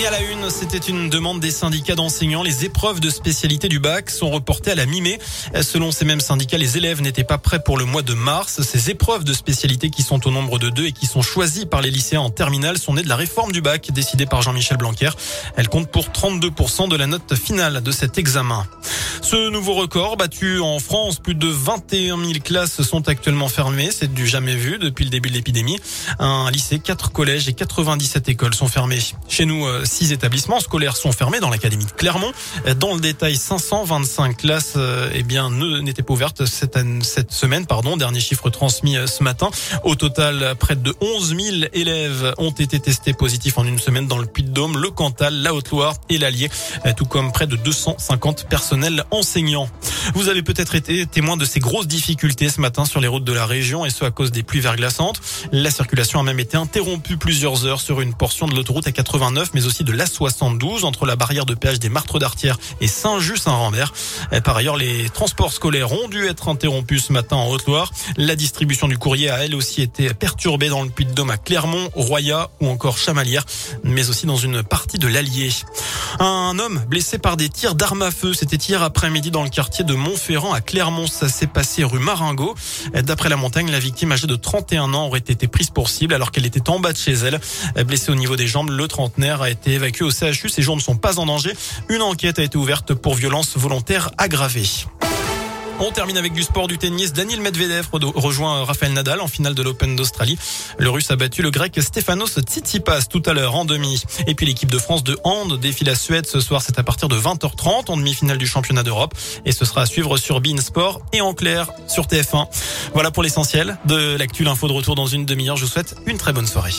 Et à la une, c'était une demande des syndicats d'enseignants. Les épreuves de spécialité du bac sont reportées à la mi-mai. Selon ces mêmes syndicats, les élèves n'étaient pas prêts pour le mois de mars. Ces épreuves de spécialité qui sont au nombre de deux et qui sont choisies par les lycéens en terminale sont nées de la réforme du bac décidée par Jean-Michel Blanquer. Elle compte pour 32% de la note finale de cet examen. Ce nouveau record battu en France, plus de 21 000 classes sont actuellement fermées. C'est du jamais vu depuis le début de l'épidémie. Un lycée, quatre collèges et 97 écoles sont fermées. Chez nous, euh, six établissements scolaires sont fermés dans l'académie de Clermont. Dans le détail, 525 classes, euh, eh bien, n'étaient pas ouvertes cette, semaine, pardon. Dernier chiffre transmis euh, ce matin. Au total, près de 11 000 élèves ont été testés positifs en une semaine dans le Puy-de-Dôme, le Cantal, la Haute-Loire et l'Allier, tout comme près de 250 personnels enseignants. Vous avez peut-être été témoin de ces grosses difficultés ce matin sur les routes de la région et ce à cause des pluies verglaçantes. La circulation a même été interrompue plusieurs heures sur une portion de l'autoroute à 89 mais de l'A72 entre la barrière de péage des Martres d'Artière et Saint-Just-Saint-Rambert. Par ailleurs, les transports scolaires ont dû être interrompus ce matin en Haute-Loire. La distribution du courrier a elle aussi été perturbée dans le Puy-de-Dôme à Clermont, Roya ou encore Chamalières, mais aussi dans une partie de l'Allier. Un homme blessé par des tirs d'armes à feu, c'était hier après-midi dans le quartier de Montferrand à Clermont. Ça s'est passé rue Maringot. D'après la montagne, la victime âgée de 31 ans aurait été prise pour cible alors qu'elle était en bas de chez elle. Blessée au niveau des jambes, le trentenaire a été évacué au CHU. Ses jambes ne sont pas en danger. Une enquête a été ouverte pour violence volontaire aggravée. On termine avec du sport du tennis. Daniel Medvedev rejoint Rafael Nadal en finale de l'Open d'Australie. Le Russe a battu le Grec Stefanos Tsitsipas tout à l'heure en demi. Et puis l'équipe de France de hand défile la Suède ce soir. C'est à partir de 20h30 en demi-finale du championnat d'Europe. Et ce sera à suivre sur Bein Sport et en clair sur TF1. Voilà pour l'essentiel de l'actu. L'info de retour dans une demi-heure. Je vous souhaite une très bonne soirée.